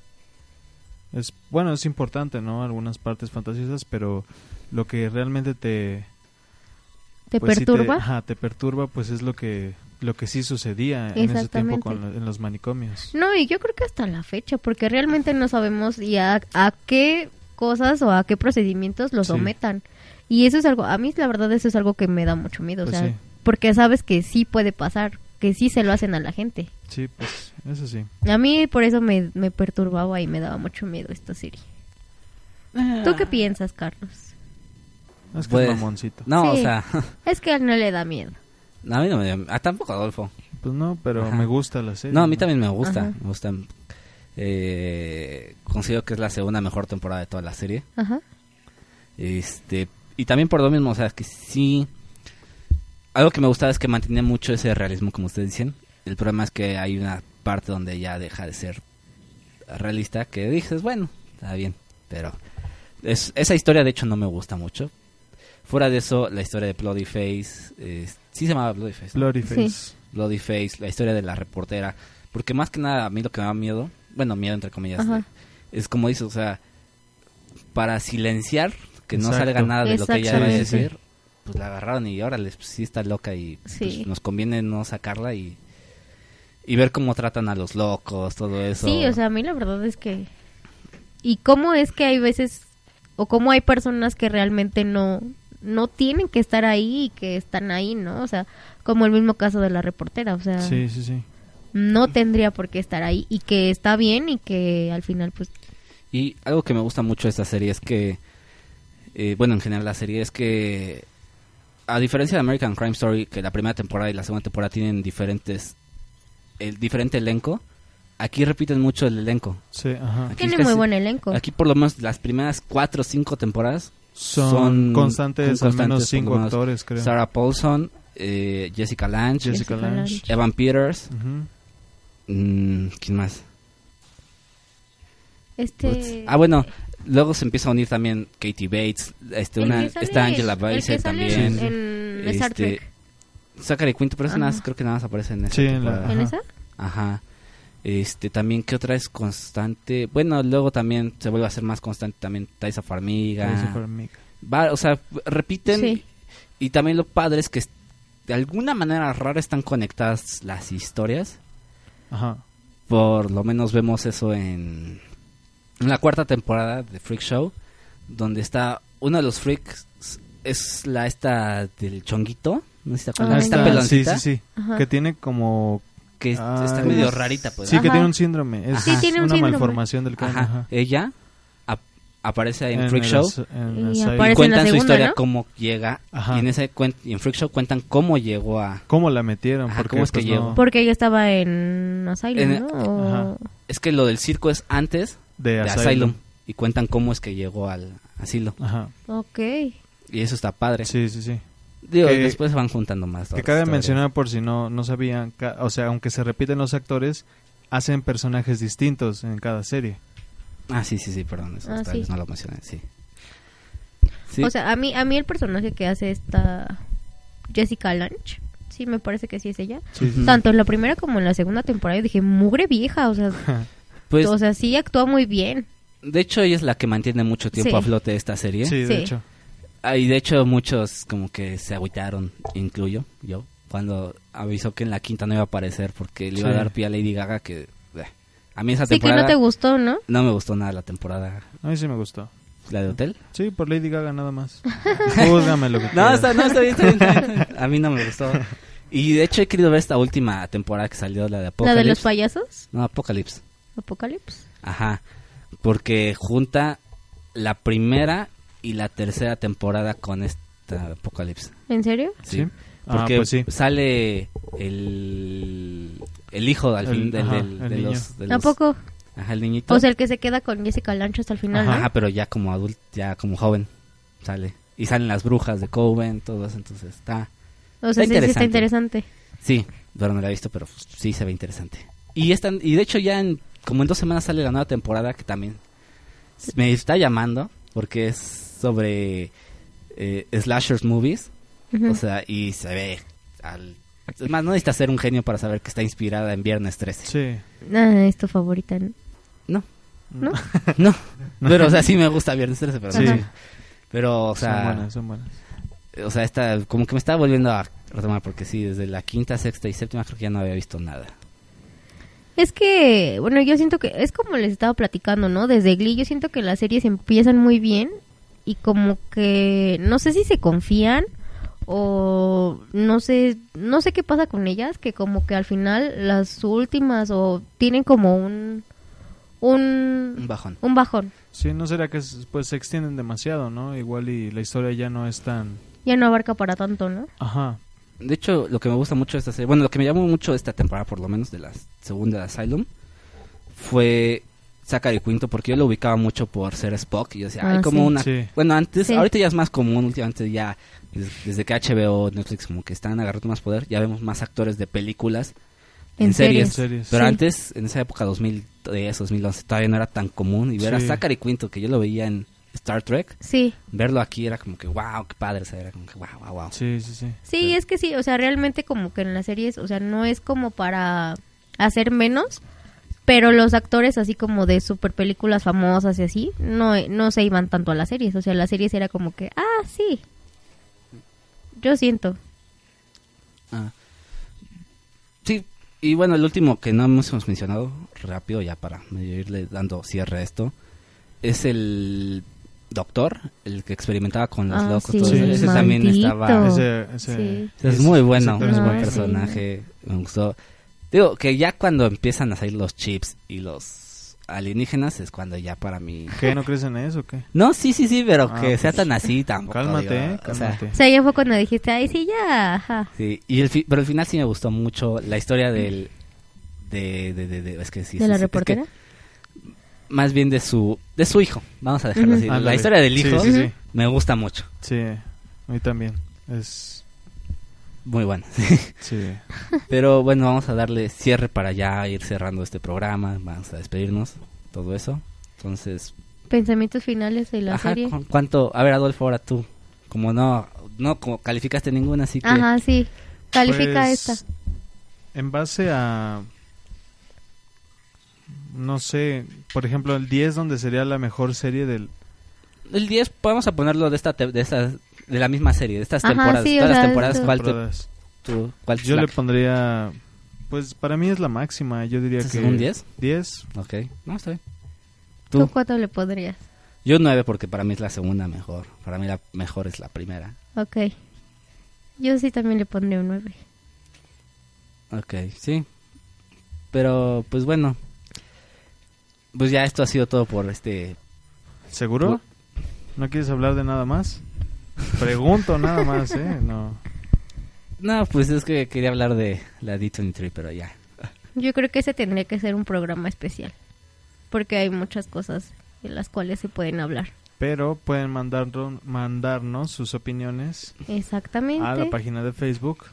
Es, bueno, es importante, ¿no? Algunas partes fantasiosas, pero lo que realmente te... ¿Te pues, perturba? ajá, te perturba, pues es lo que, lo que sí sucedía en ese tiempo con en los manicomios. No, y yo creo que hasta la fecha, porque realmente no sabemos y a, a qué cosas o a qué procedimientos los Sí. sometan. Y eso es algo, a mí la verdad eso es algo que me da mucho miedo, Pues o sea, sí. porque sabes que sí puede pasar, que sí se lo hacen a la gente. Sí, pues eso sí. A mí por eso me, me perturbaba y me daba mucho miedo esta serie. ¿Tú qué piensas, Carlos? Es que Pues, es mamoncito. No, Sí. o sea, Es que a él no le da miedo. a mí no me dio- ah, tampoco Adolfo. Pues no, pero Ajá. me gusta la serie. No, a mí también me gusta. Ajá. Me gusta. Eh, considero que es la segunda mejor temporada de toda la serie. Ajá. Este, y también por lo mismo, o sea, que sí. Algo que me gustaba es que mantenía mucho ese realismo, como ustedes dicen. El problema es que hay una parte donde ya deja de ser realista, que dices, bueno, está bien, pero es, esa historia de hecho no me gusta mucho. Fuera de eso, la historia de Bloody Face, eh, sí se llamaba Bloody Face. Bloody Sí. Face. Bloody Face, la historia de la reportera, porque más que nada a mí lo que me da miedo, bueno, miedo entre comillas, Ajá. es como dices, o sea, para silenciar que no salga nada de lo que ella vaya a decir, pues la agarraron y órale, pues, sí está loca y pues, nos conviene no sacarla y y ver cómo tratan a los locos, todo eso. Sí, o sea, a mí la verdad es que... ¿Y cómo es que hay veces, o cómo hay personas que realmente no, no tienen que estar ahí y que están ahí, ¿no? O sea, como el mismo caso de la reportera, o sea, Sí, sí, sí. no tendría por qué estar ahí y que está bien y que al final pues Y algo que me gusta mucho de esta serie es que, eh, bueno, en general la serie es que, a diferencia de American Crime Story, que la primera temporada y la segunda temporada tienen diferentes, el diferente elenco, aquí repiten mucho el elenco. Sí, ajá. Aquí tiene casi- muy buen elenco. Aquí por lo menos las primeras cuatro o cinco temporadas Son, son constantes, con al menos constantes, cinco menos, actores, creo. Sarah Paulson, eh, Jessica Lange, Jessica. Evan Peters, mm, ¿quién más? Este Ah, bueno, luego se empieza a unir también Katie Bates, este, una, está Angela el Bassett que sale también. en, en Star Trek. Zachary Quinto, pero ese nada creo que nada más aparece en esa Sí, en la- temporada. ¿En Ajá. esa? Ajá. Este, también, ¿qué otra es constante? Bueno, luego también se vuelve a ser más constante también Taisa Farmiga. Mí. Va- o sea, repiten. Sí. Y también lo padre es que de alguna manera rara están conectadas las historias. Ajá. Por lo menos vemos eso en, en la cuarta temporada de Freak Show, donde está uno de los freaks es la esta del chonguito, no sé si te acuerdas, Ah, esta ya. sí, peloncita sí, sí. Ajá. Que tiene como... que Ah, está es- medio rarita, pues. Sí, que Ajá. tiene un síndrome. Es Sí, tiene un una síndrome. malformación del cráneo. Ajá. Ajá. Ella ap- aparece en, En Freak el Show en Y cuentan su segunda, historia ¿no? cómo llega Ajá. y en ese cuen- y en Freak Show cuentan cómo llegó a ¿Cómo la metieron? Ajá, Porque, ¿cómo es que pues, llegó? no- Porque ella estaba en Asylum, En- ¿no? Es que lo del circo es antes de, de Asylum. Asylum. y cuentan cómo es que llegó al asilo Ajá. Ok. y eso está padre Sí, sí, sí. Digo, Que- después van juntando más Que cabe mencionar por si no, no sabían, o sea, aunque se repiten los actores, hacen personajes distintos en cada serie. ah sí sí sí perdón eso Ah, sí. no lo mencioné sí Sí. O sea, a mí, a mí el personaje que hace esta Jessica Lange, sí me parece que sí es ella. Sí. Tanto en la primera como en la segunda temporada yo dije, mugre vieja, o sea, pues o sea, sí actúa muy bien. de hecho ella es la que mantiene mucho tiempo Sí. a flote esta serie Sí, de Sí. hecho. Ah, y de hecho muchos como que se agüitaron, incluyo yo, cuando avisó que en la quinta no iba a aparecer porque le iba a dar pie a Lady Gaga que a mí esa Sí que temporada no te gustó, ¿no? no me gustó nada la temporada, A mí sí me gustó. la de hotel. Sí, por Lady Gaga nada más. Júzgame lo que No, está, no, está bien, está bien, está bien. A mí no me gustó. Y de hecho he querido ver esta última temporada que salió, la de La Apocalypse. de los payasos, No, Apocalypse. Apocalypse. Ajá. Porque junta la primera y la tercera temporada con esta Apocalypse. ¿En serio? Sí. Ah, Porque pues sí. sale el, el hijo al El- fin del, ajá, del- el de, niño. los, de ¿A los- poco? Ajá, el niñito. O sea, el que se queda con Jessica Lange hasta el final, Ajá, ¿no? pero ya como adulto, ya como joven sale. Y salen las brujas de Coven, todo eso, entonces está... O sea, Está sí, sí está interesante. interesante. Sí, pero no la he visto, pero sí se ve interesante. Y están, y de hecho ya en, como en dos semanas sale la nueva temporada que también me está llamando porque es sobre eh, slashers movies, o sea, y se ve al es más, no necesitas ser un genio para saber que está inspirada en Viernes 13. Sí. Ah, es tu favorita, ¿no? No, ¿No? no. Pero, o sea, sí me gusta Viernes 13, pero Sí. no. Pero, o son sea, buenas, son buenas. o sea, esta, como que me estaba volviendo a retomar porque sí, desde la quinta, sexta y séptima creo que ya no había visto nada. Es que, bueno, yo siento que es como les estaba platicando, ¿no? Desde Glee yo siento que las series empiezan muy bien y como que no sé si se confían o no sé, no sé qué pasa con ellas, que como que al final las últimas o tienen como un Un un bajón. un bajón. Sí, no será que pues se extienden demasiado, ¿no? Igual y la historia ya no es tan... Ya no abarca para tanto, ¿no? Ajá. De hecho, lo que me gusta mucho de esta serie, bueno, lo que me llamó mucho de esta temporada, por lo menos de la segunda de Asylum, fue Zachary Quinto, porque yo lo ubicaba mucho por ser Spock. Y yo decía, ay, Ah, como sí. una. Sí. Bueno, antes, Sí. ahorita ya es más común, últimamente ya, des- desde que HBO, Netflix, como que están agarrando más poder, ya vemos más actores de películas en, En series. series. Pero Sí. antes, en esa época, 2010, 2011, todavía no era tan común. Y ver a. Zachary Quinto, que yo lo veía en Star Trek, Sí. verlo aquí era como que, wow, qué padre, o sea, era como que, wow, wow, wow. Sí, sí, sí. Sí, es que sí, o sea, realmente como que en las series, o sea, no es como para hacer menos, pero los actores así como de super películas famosas y así, no, no se iban tanto a las series, o sea, las series era como que, ah, sí. Yo siento. Ah. Sí, y bueno, el último que no hemos mencionado, rápido ya para medio irle dando cierre a esto, es el doctor, el que experimentaba con los Ah, locos. sí, todo eso. el ese también maldito. estaba... Ese, ese, Sí. Es muy bueno, es Ah, buen personaje. personaje, me gustó. Digo, que ya cuando empiezan a salir los chips y los alienígenas es cuando ya para mí... ¿Qué? ¿No crees en eso o qué? No, sí, sí, sí, pero Ah, que sea pues, tan así tampoco. Cálmate, digo, eh, o sea, cálmate. O sea, ya fue cuando dijiste, ay, sí, ya, ajá. sí, y el fi- pero al final sí me gustó mucho la historia del... De, de, de, de- es que sí, ¿De sí, la sí, es que reportera? más bien de su de su hijo, vamos a dejarlo así. La historia del Sí, hijo sí, sí. me gusta mucho, Sí, a mí también. Es... muy buena. Sí. Pero bueno, vamos a darle cierre para ya ir cerrando este programa, vamos a despedirnos, todo eso. Entonces, Pensamientos finales de la ajá, serie. ¿cu- ¿cuánto? A ver, Adolfo, ahora tú, como no no como calificaste ninguna, así que Ajá, sí. Califica Pues, esta. En base a... No sé, por ejemplo, el 10 donde sería la mejor serie del... el 10 podemos a ponerlo de esta te- de esta de la misma serie, de estas Ajá, temporadas, sí, todas las sea, temporadas, ¿cuál, te- tú- cuál Yo le pondría... Pues para mí es la máxima, yo diría ¿Este que... un 10? 10. Ok, no, está bien. ¿Tú ¿Tú? cuánto le podrías? Yo 9 porque para mí es la segunda mejor. Para mí la mejor es la primera. Ok. Yo sí también le pondría un 9. Ok, sí. Pero pues bueno. Pues ya esto ha sido todo por este... ¿Seguro? ¿No quieres hablar de nada más? Pregunto nada más, ¿eh? No. No, pues es que quería hablar de la D23, pero ya. Yo creo que ese tendría que ser un programa especial. Porque hay muchas cosas en las cuales se pueden hablar. Pero pueden mandarnos, mandarnos sus opiniones Exactamente. a la página de Facebook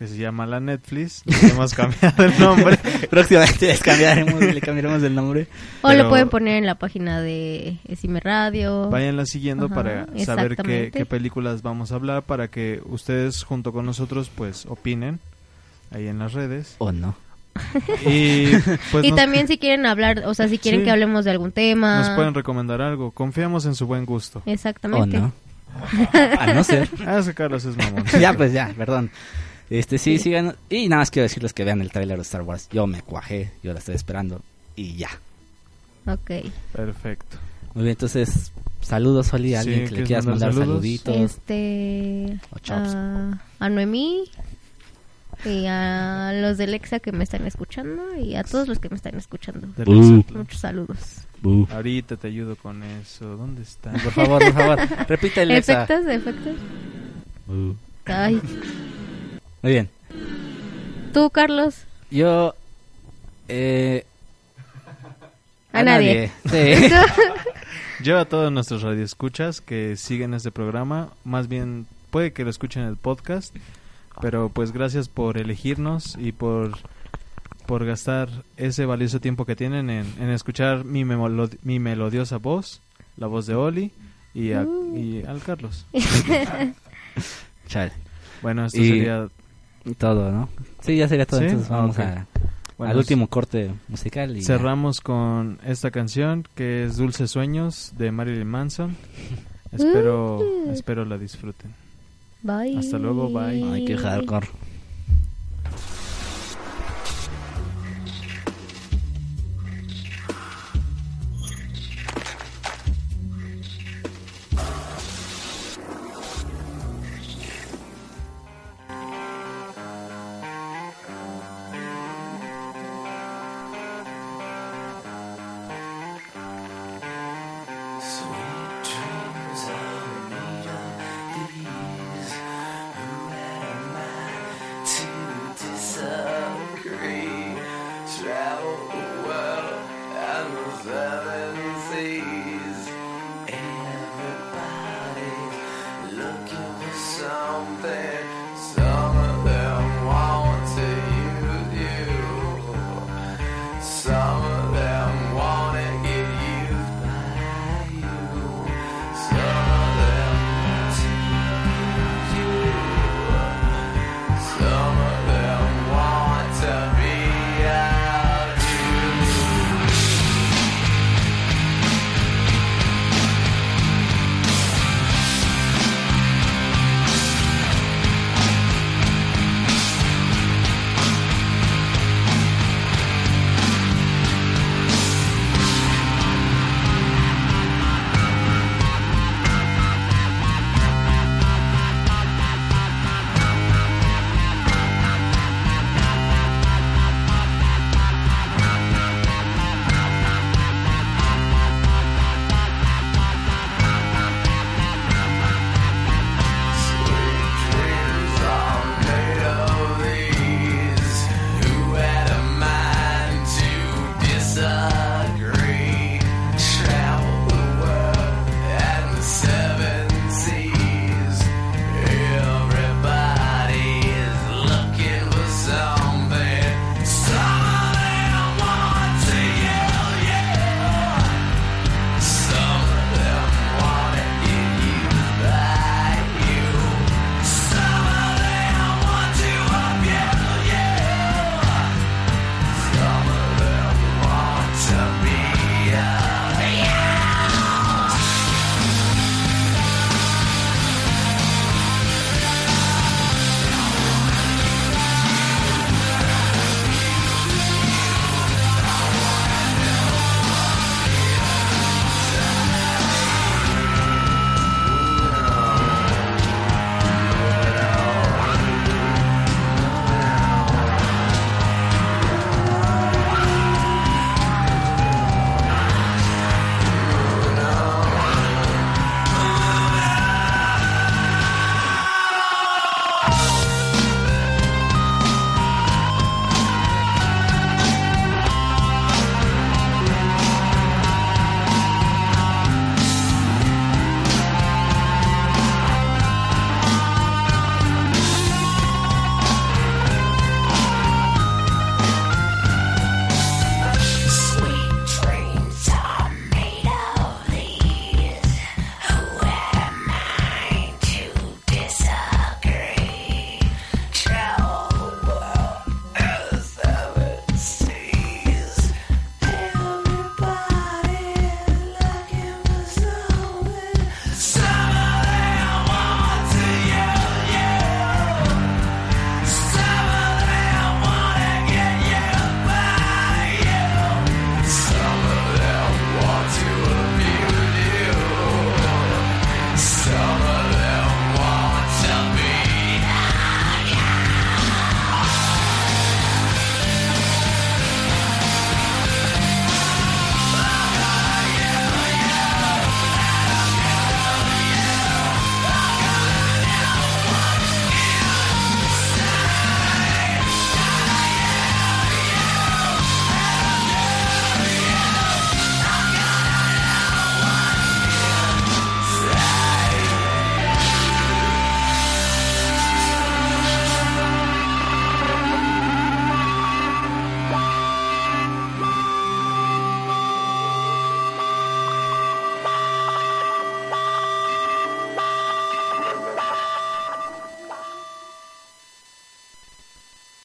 que se llama La Netflix. Nos hemos cambiado el nombre. Próximamente les cambiaremos, le cambiaremos el nombre. o pero- lo pueden poner en la página de Esime Radio. Váyanla siguiendo Ajá, para saber qué, qué películas vamos a hablar para que ustedes junto con nosotros pues opinen ahí en las redes. O no. Y pues y nos, también si quieren hablar, o sea, si quieren Sí. que hablemos de algún tema. nos pueden recomendar algo. Confiamos en su buen gusto. O Exactamente. no. A no ser. Ah, es que Carlos es mamón. ya, pues ya, perdón. Este, sí, sigan. Y nada más quiero decirles que vean el tráiler de Star Wars. Yo me cuajé, yo la estoy esperando. Y ya. Ok. Perfecto. Muy bien, entonces, saludos, Oli. ¿Alguien Sí, que le ¿quieres quieras mandar saludos? saluditos? Este. A, a Noemí. Y a los de Lexa que me están escuchando. Y a todos los que me están escuchando. Uh. Muchos saludos. Bu. Ahorita te ayudo con eso. ¿Dónde está? Por favor, por favor, repítele esa. Efectos, efectos. Bu. Ay. Muy bien. Tú, Carlos. Yo. Eh, A nadie. Sí. Yo a todos nuestros radioescuchas que siguen este programa, más bien puede que lo escuchen en el podcast, pero pues gracias por elegirnos y por por gastar ese valioso tiempo que tienen en, en escuchar mi, memolo- mi melodiosa voz, la voz de Oli y, a- Uh. y al Carlos. Chale. Bueno, esto Y- sería Todo, ¿no? Sí, ya sería todo. ¿Sí? Entonces vamos Ok. a, bueno, al último corte musical. Y ya. Cerramos con esta canción que es Dulces Sueños de Marilyn Manson. Espero, Uh. espero la disfruten. Bye. Hasta luego, bye. Ay, qué hardcore.